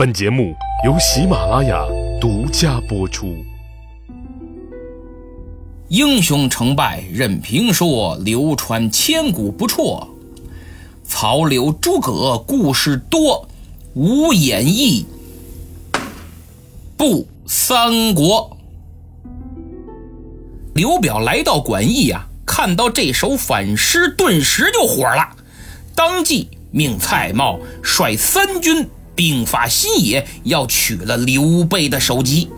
本节目由喜马拉雅独家播出。英雄成败任评说，流传千古不辍。曹刘诸葛故事多，无演义不三国。刘表来到馆驿呀，看到这首反诗，顿时就火了，当即命蔡瑁率三军并发新野，要取了刘备的首级。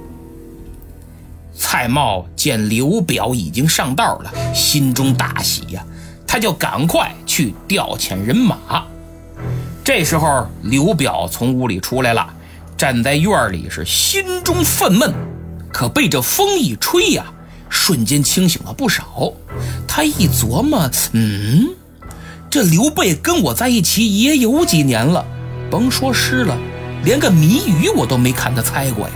蔡瑁见刘表已经上道了，心中大喜呀，他就赶快去调遣人马。这时候，刘表从屋里出来了，站在院里是心中愤懑，可被这风一吹呀，瞬间清醒了不少。他一琢磨，嗯，这刘备跟我在一起也有几年了，甭说诗了，连个谜语我都没看他猜过呀。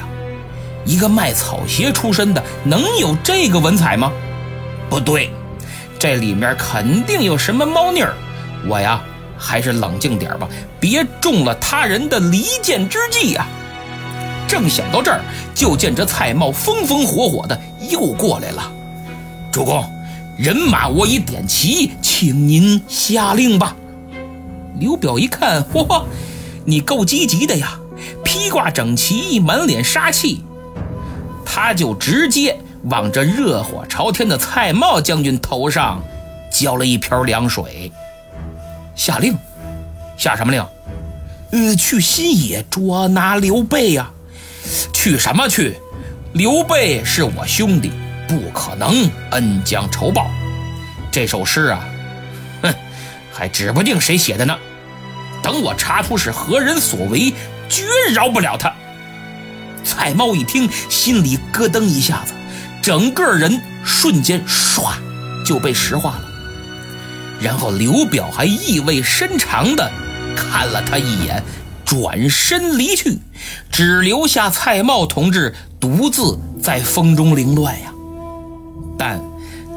一个卖草鞋出身的，能有这个文采吗？不对，这里面肯定有什么猫腻儿。我呀，还是冷静点吧，别中了他人的离间之计呀。正想到这儿，就见这蔡瑁风风火火的又过来了。主公，人马我已点齐，请您下令吧。刘表一看，嚯，你够积极的呀，披挂整齐，满脸杀气。他就直接往这热火朝天的蔡瑁将军头上浇了一瓢凉水，下令，下什么令？呃，去新野捉拿刘备呀！去什么去？刘备是我兄弟，不可能恩将仇报。这首诗啊，哼，还指不定谁写的呢。等我查出是何人所为，绝饶不了他。蔡瑁一听，心里咯噔一下子，整个人瞬间唰就被石化了。然后刘表还意味深长地看了他一眼，转身离去，只留下蔡瑁同志独自在风中凌乱呀。但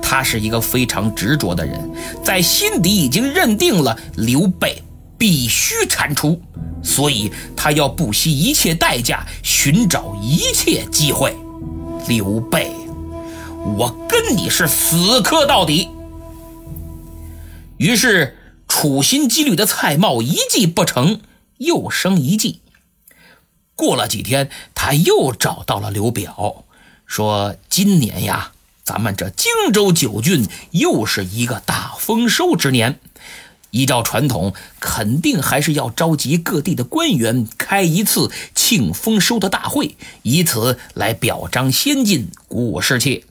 他是一个非常执着的人，在心底已经认定了刘备必须铲除。所以他要不惜一切代价寻找一切机会。刘备，我跟你是死磕到底。于是处心积虑的蔡瑁一计不成，又生一计。过了几天，他又找到了刘表，说：“今年呀，咱们这荆州九郡又是一个大丰收之年。”依照传统，肯定还是要召集各地的官员开一次庆丰收的大会，以此来表彰先进、鼓舞士气。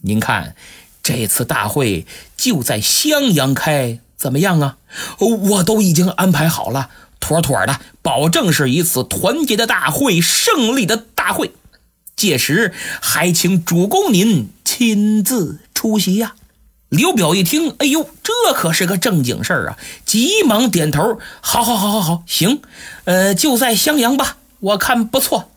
您看，这次大会就在襄阳开，怎么样啊？我都已经安排好了，妥妥的，保证是一次团结的大会，胜利的大会。届时还请主公您亲自出席呀。刘表一听，哎呦，这可是个正经事儿啊！急忙点头：“好，好，好，好，好，行，呃，就在襄阳吧，我看不错。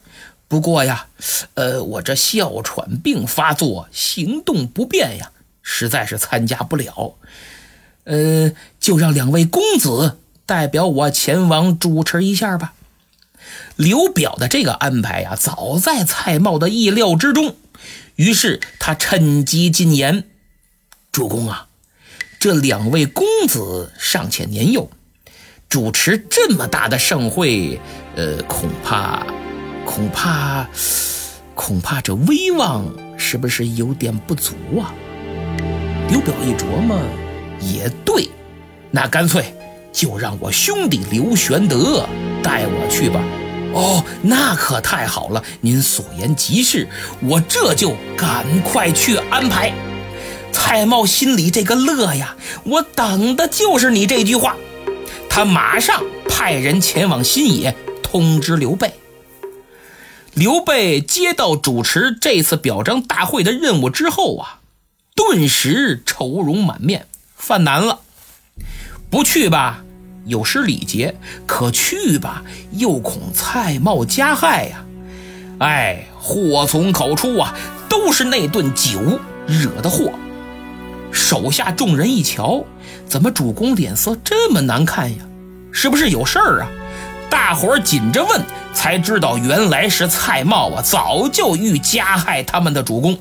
不过呀，呃，我这哮喘病发作，行动不便呀，实在是参加不了。呃，就让两位公子代表我前往主持一下吧。”刘表的这个安排呀，早在蔡瑁的意料之中，于是他趁机进言。主公啊，这两位公子尚且年幼，主持这么大的盛会，呃，恐怕，恐怕，恐怕这威望是不是有点不足啊？刘表一琢磨，也对，那干脆就让我兄弟刘玄德带我去吧。哦，那可太好了，您所言极是，我这就赶快去安排。蔡瑁心里这个乐呀，我等的就是你这句话。他马上派人前往新野通知刘备。刘备接到主持这次表彰大会的任务之后啊，顿时愁容满面，犯难了。不去吧，有失礼节；可去吧，又恐蔡瑁加害呀。哎，祸从口出啊，都是那顿酒惹的祸。手下众人一瞧，怎么主公脸色这么难看呀？是不是有事儿啊？大伙紧着问，才知道原来是蔡瑁啊，早就欲加害他们的主公。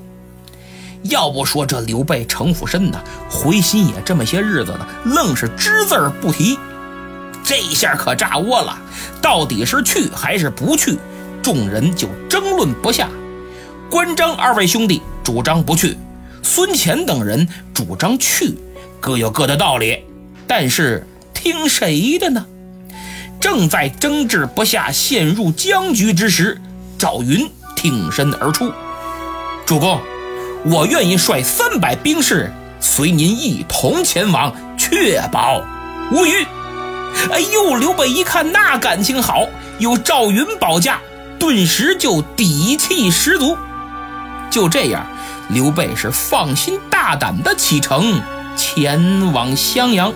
要不说这刘备城府深呐，回心也这么些日子了，愣是只字儿不提。这下可炸窝了，到底是去还是不去？众人就争论不下。关张二位兄弟主张不去，孙乾等人主张去，各有各的道理。但是听谁的呢？正在争执不下、陷入僵局之时，赵云挺身而出：“主公。”我愿意率三百兵士随您一同前往，确保无虞。哎呦，刘备一看那感情好，有赵云保驾，顿时就底气十足。就这样，刘备是放心大胆的启程前往襄阳。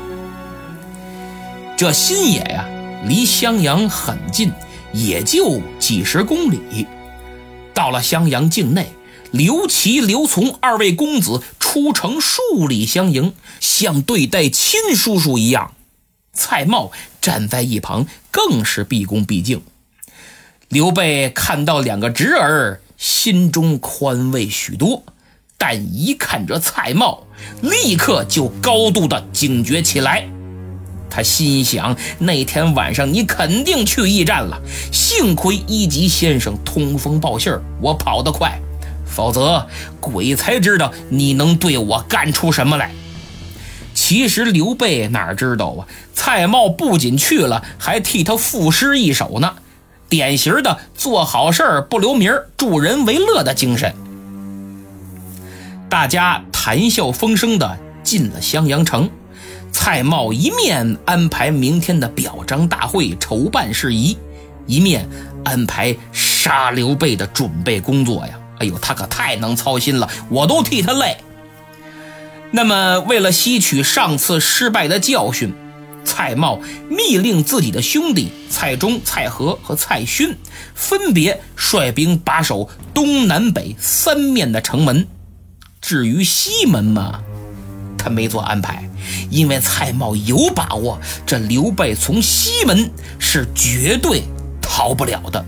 这新野呀，离襄阳很近，也就几十公里。到了襄阳境内。刘琦、刘琮二位公子出城数里相迎，像对待亲叔叔一样。蔡瑁站在一旁，更是毕恭毕敬。刘备看到两个侄儿，心中宽慰许多，但一看这蔡瑁，立刻就高度的警觉起来。他心想：那天晚上你肯定去驿站了，幸亏一级先生通风报信儿，我跑得快。否则，鬼才知道你能对我干出什么来。其实刘备哪知道啊？蔡瑁不仅去了，还替他赋诗一首呢，典型的做好事不留名助人为乐的精神。大家谈笑风生的进了襄阳城，蔡瑁一面安排明天的表彰大会筹办事宜，一面安排杀刘备的准备工作呀。哎呦，他可太能操心了，我都替他累。那么，为了吸取上次失败的教训，蔡瑁密令自己的兄弟蔡中、蔡和和蔡勋分别率兵把守东南北三面的城门。至于西门嘛，他没做安排，因为蔡瑁有把握，这刘备从西门是绝对逃不了的。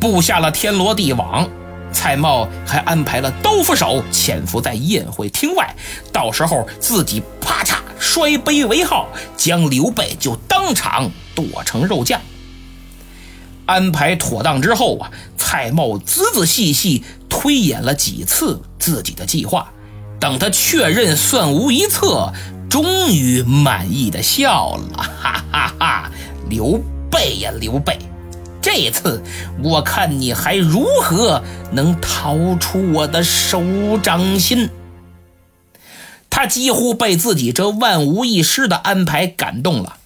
布下了天罗地网。蔡瑁还安排了刀斧手潜伏在宴会厅外，到时候自己啪嚓摔杯为号，将刘备就当场剁成肉酱。安排妥当之后啊，蔡瑁仔仔细细推演了几次自己的计划，等他确认算无一策，终于满意的笑了，哈哈哈！刘备呀，刘备！这次我看你还如何能逃出我的手掌心？他几乎被自己这万无一失的安排感动了，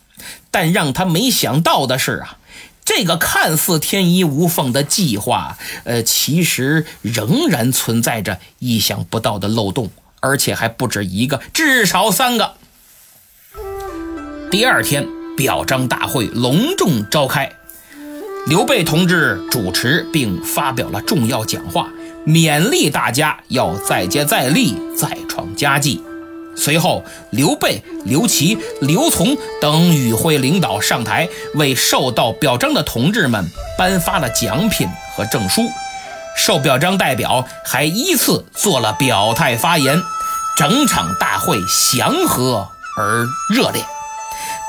但让他没想到的是啊，这个看似天衣无缝的计划，呃，其实仍然存在着意想不到的漏洞，而且还不止一个，至少三个。第二天，表彰大会隆重召开。刘备同志主持并发表了重要讲话，勉励大家要再接再厉，再创佳绩。随后，刘备、刘琦、刘琮等与会领导上台，为受到表彰的同志们颁发了奖品和证书。受表彰代表还依次做了表态发言，整场大会祥和而热烈。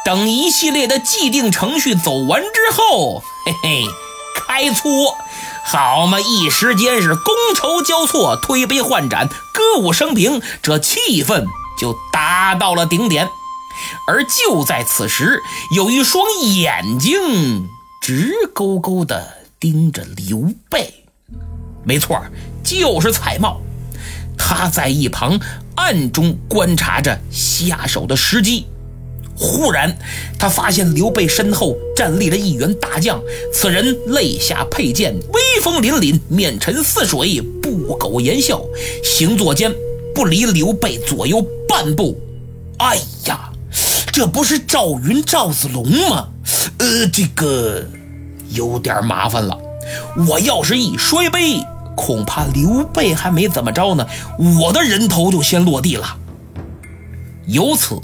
等一系列的既定程序走完之后，嘿嘿，开搓，好嘛！一时间是觥筹交错，推杯换盏，歌舞升平，这气氛就达到了顶点。而就在此时，有一双眼睛直勾勾地盯着刘备，没错，就是蔡瑁。他在一旁暗中观察着下手的时机。忽然，他发现刘备身后站立了一员大将，此人肋下佩剑，威风凛凛，面沉似水，不苟言笑，行坐间不离刘备左右半步。哎呀，这不是赵云赵子龙吗？呃，这个有点麻烦了。我要是一摔杯，恐怕刘备还没怎么着呢，我的人头就先落地了。由此。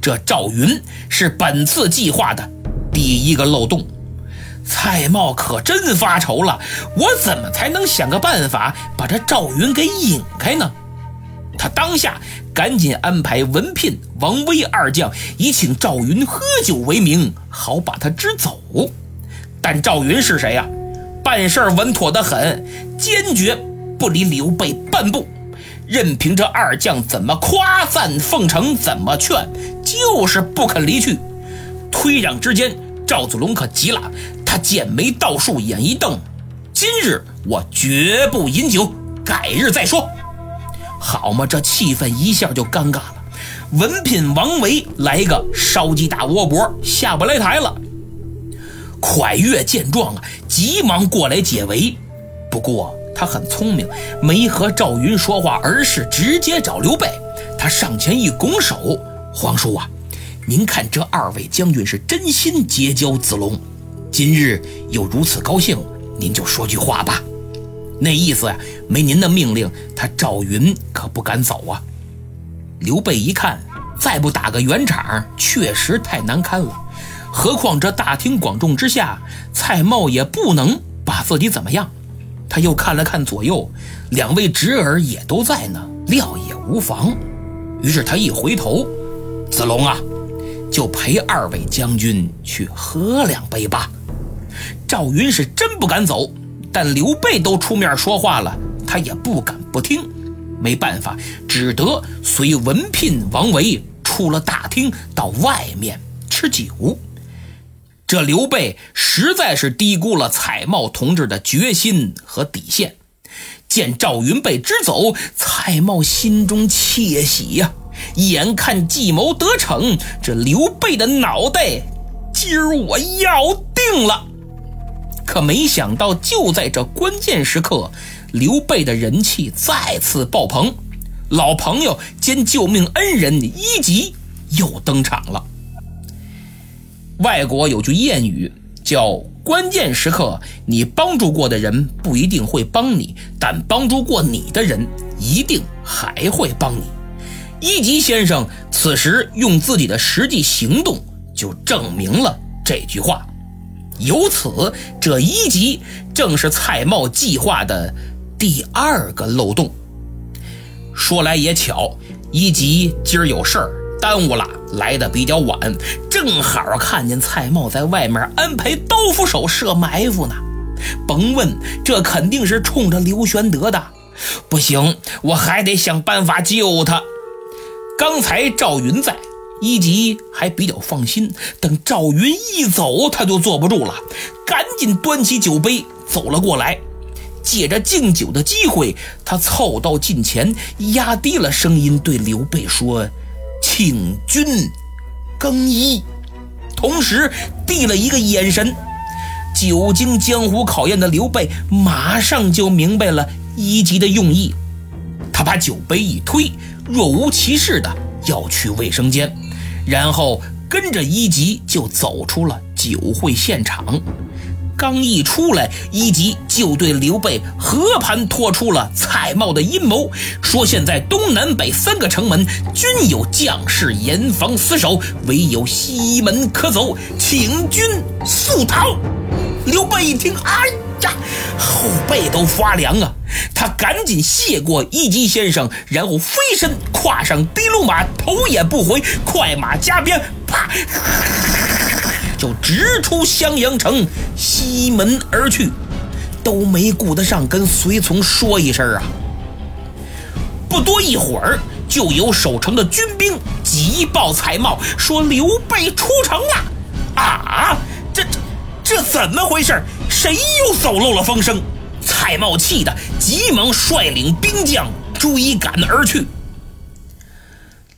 这赵云是本次计划的第一个漏洞。蔡瑁可真发愁了，我怎么才能想个办法把这赵云给引开呢？他当下赶紧安排文聘、王威二将，以请赵云喝酒为名，好把他支走。但赵云是谁呀？办事稳妥得很，坚决不离刘备半步，任凭这二将怎么夸赞奉承，怎么劝，就是不肯离去。推让之间，赵子龙可急了，他剑眉倒竖，眼一瞪：“今日我绝不饮酒，改日再说。”好嘛，这气氛一下就尴尬了。文聘、王维来个烧鸡大窝脖，下不来台了。蒯越见状啊，急忙过来解围。不过他很聪明，没和赵云说话，而是直接找刘备。他上前一拱手：“皇叔啊，您看这二位将军是真心结交子龙，今日又如此高兴，您就说句话吧。那意思呀，没您的命令，他赵云可不敢走啊。”刘备一看，再不打个圆场，确实太难堪了。何况这大庭广众之下，蔡瑁也不能把自己怎么样。他又看了看左右，两位侄儿也都在呢，料也无妨。于是他一回头，子龙啊，就陪二位将军去喝两杯吧。赵云是真不敢走，但刘备都出面说话了，他也不敢不听。没办法，只得随文聘、王维出了大厅，到外面吃酒。这刘备实在是低估了蔡瑁同志的决心和底线。见赵云被支走，蔡瑁心中窃喜呀！眼看计谋得逞，这刘备的脑袋今儿我要定了。可没想到，就在这关键时刻，刘备的人气再次爆棚，老朋友兼救命恩人一级又登场了。外国有句谚语叫“关键时刻，你帮助过的人不一定会帮你，但帮助过你的人一定还会帮你。”一级先生此时用自己的实际行动就证明了这句话。由此，这一级正是蔡瑁计划的第二个漏洞。说来也巧，一级今儿有事儿。耽误了，来的比较晚，正好看见蔡瑁在外面安排刀斧手设埋伏呢。甭问，这肯定是冲着刘玄德的。不行，我还得想办法救他。刚才赵云在，一级还比较放心。等赵云一走，他就坐不住了，赶紧端起酒杯走了过来。借着敬酒的机会，他凑到近前，压低了声音对刘备说。请君更衣，同时递了一个眼神。久经江湖考验的刘备马上就明白了一级的用意，他把酒杯一推，若无其事的要去卫生间，然后跟着一级就走出了酒会现场。刚一出来，一级就对刘备和盘托出了蔡瑁的阴谋，说现在东南北三个城门均有将士严防死守，唯有西门可走，请君速逃。刘备一听，哎呀，后背都发凉啊！他赶紧谢过一级先生，然后飞身跨上的卢马，头也不回，快马加鞭，啪！就直出襄阳城西门而去，都没顾得上跟随从说一声啊！不多一会儿，就有守城的军兵急报蔡瑁说刘备出城了。啊，这怎么回事？谁又走漏了风声？蔡瑁气得急忙率领兵将追赶而去。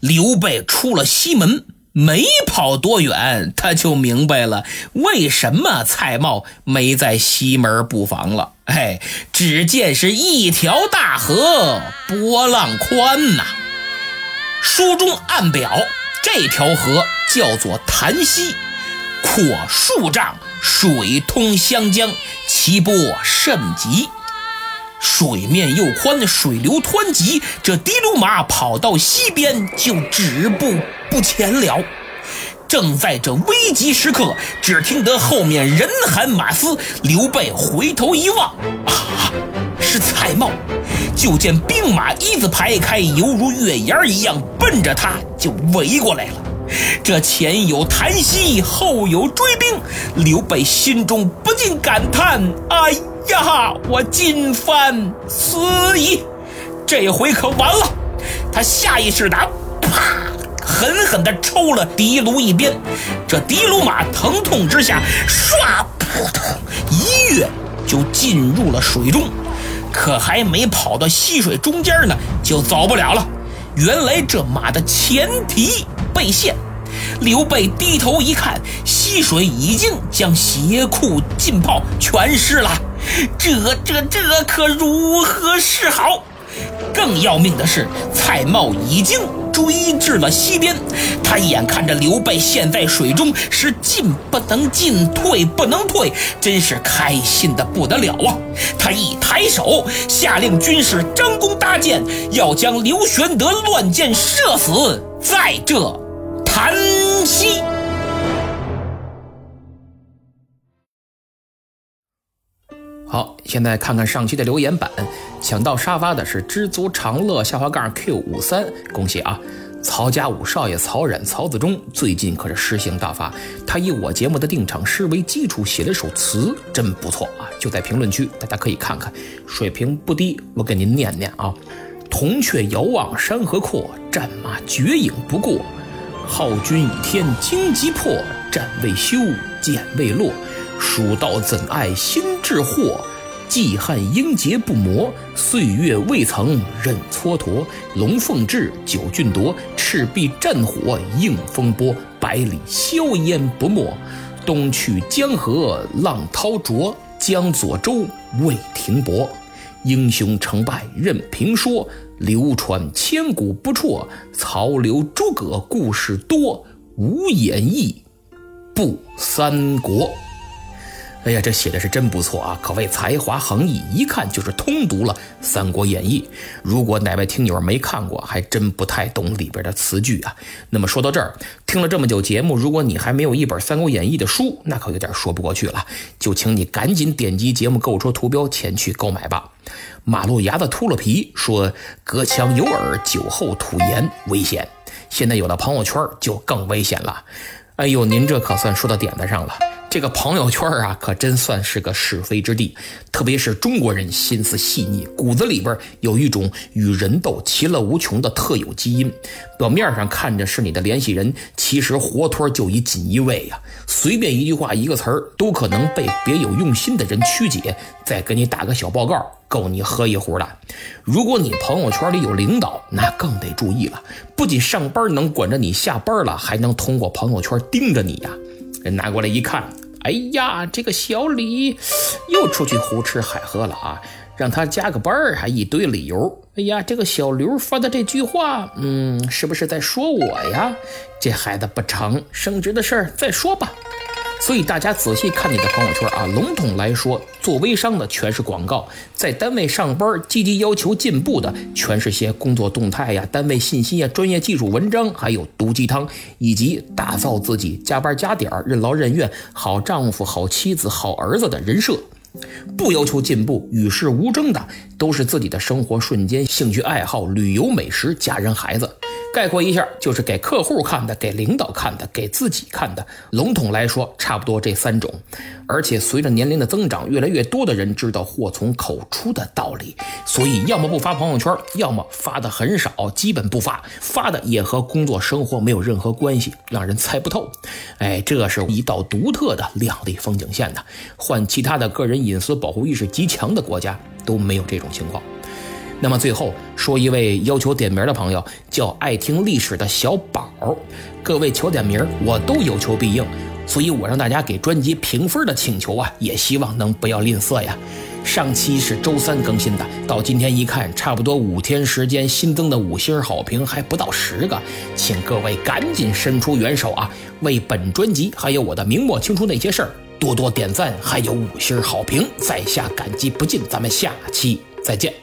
刘备出了西门。没跑多远，他就明白了为什么蔡瑁没在西门布防了。哎，只见是一条大河，波浪宽呐。书中暗表，这条河叫做潭溪，阔数丈，水通湘江，其波甚急。水面又宽，水流湍急，这的卢马跑到西边就止步不前了。正在这危急时刻，只听得后面人喊马嘶，刘备回头一望，啊，是蔡瑁。就见兵马一字排开，犹如月牙一样，奔着他就围过来了。这前有檀溪，后有追兵，刘备心中不禁感叹：“哎呀，我今番死矣！这回可完了。”他下意识的啪。狠狠地抽了狄卢一鞭，这狄卢马疼痛之下，唰扑通一跃就进入了水中，可还没跑到溪水中间呢，就走不了了。原来这马的前蹄被陷。刘备低头一看，溪水已经将鞋裤浸泡全湿了，这这这可如何是好？更要命的是，蔡瑁已经追至了西边，他眼看着刘备陷在水中，是进不能进，退不能退，真是开心的不得了啊！他一抬手，下令军士张弓搭箭，要将刘玄德乱箭射死在这潭溪。现在看看上期的留言板，抢到沙发的是知足常乐下滑杠 Q 五三，恭喜啊！曹家五少爷曹冉、曹子忠最近可是诗兴大发，他以我节目的定场诗为基础写了首词，真不错啊！就在评论区，大家可以看看，水平不低，我给您念念啊：铜雀遥望山河阔，战马绝影不过，浩军倚天荆棘破，战未休，剑未落。蜀道怎爱心智惑？季汉英杰不磨，岁月未曾任蹉跎。龙凤志，九郡夺，赤壁战火映风波。百里硝烟不没，东去江河浪涛浊。江左舟未停泊，英雄成败任评说。流传千古不辍，曹刘诸葛故事多。无演义，不三国。哎呀，这写的是真不错啊，可谓才华横溢，一看就是通读了《三国演义》。如果哪位听友没看过，还真不太懂里边的词句啊。那么说到这儿，听了这么久节目，如果你还没有一本《三国演义》的书，那可有点说不过去了。就请你赶紧点击节目购物车图标前去购买吧。马路牙子秃了皮说：“隔墙有耳，酒后吐言，危险。现在有了朋友圈，就更危险了。哎呦，您这可算说到点子上了。”这个朋友圈啊，可真算是个是非之地。特别是中国人心思细腻，骨子里边有一种与人斗其乐无穷的特有基因。表面上看着是你的联系人，其实活脱就一锦衣卫呀。随便一句话一个词儿，都可能被别有用心的人曲解，再给你打个小报告，够你喝一壶了。如果你朋友圈里有领导，那更得注意了。不仅上班能管着你下班了，还能通过朋友圈盯着你呀。人拿过来一看。哎呀，这个小李又出去胡吃海喝了啊！让他加个班儿，还一堆理由。哎呀，这个小刘发的这句话，嗯，是不是在说我呀？这孩子不成，升职的事儿再说吧。所以大家仔细看你的朋友圈啊，笼统来说，做微商的全是广告，在单位上班积极要求进步的，全是些工作动态呀、单位信息呀、专业技术文章，还有毒鸡汤，以及打造自己加班加点、任劳任怨、好丈夫、好妻子、好儿子的人设。不要求进步、与世无争的，都是自己的生活瞬间、兴趣爱好、旅游、美食、家人、孩子。概括一下，就是给客户看的，给领导看的，给自己看的。笼统来说，差不多这三种。而且随着年龄的增长，越来越多的人知道祸从口出的道理，所以要么不发朋友圈，要么发的很少，基本不发。发的也和工作生活没有任何关系，让人猜不透。哎，这是一道独特的亮丽风景线呢。换其他的个人隐私保护意识极强的国家都没有这种情况。那么最后说一位要求点名的朋友，叫爱听历史的小宝。各位求点名，我都有求必应，所以我让大家给专辑评分的请求啊，也希望能不要吝啬呀。上期是周三更新的，到今天一看，差不多五天时间新增的五星好评还不到十个，请各位赶紧伸出援手啊，为本专辑还有我的明末清初那些事儿多多点赞，还有五星好评，在下感激不尽。咱们下期再见。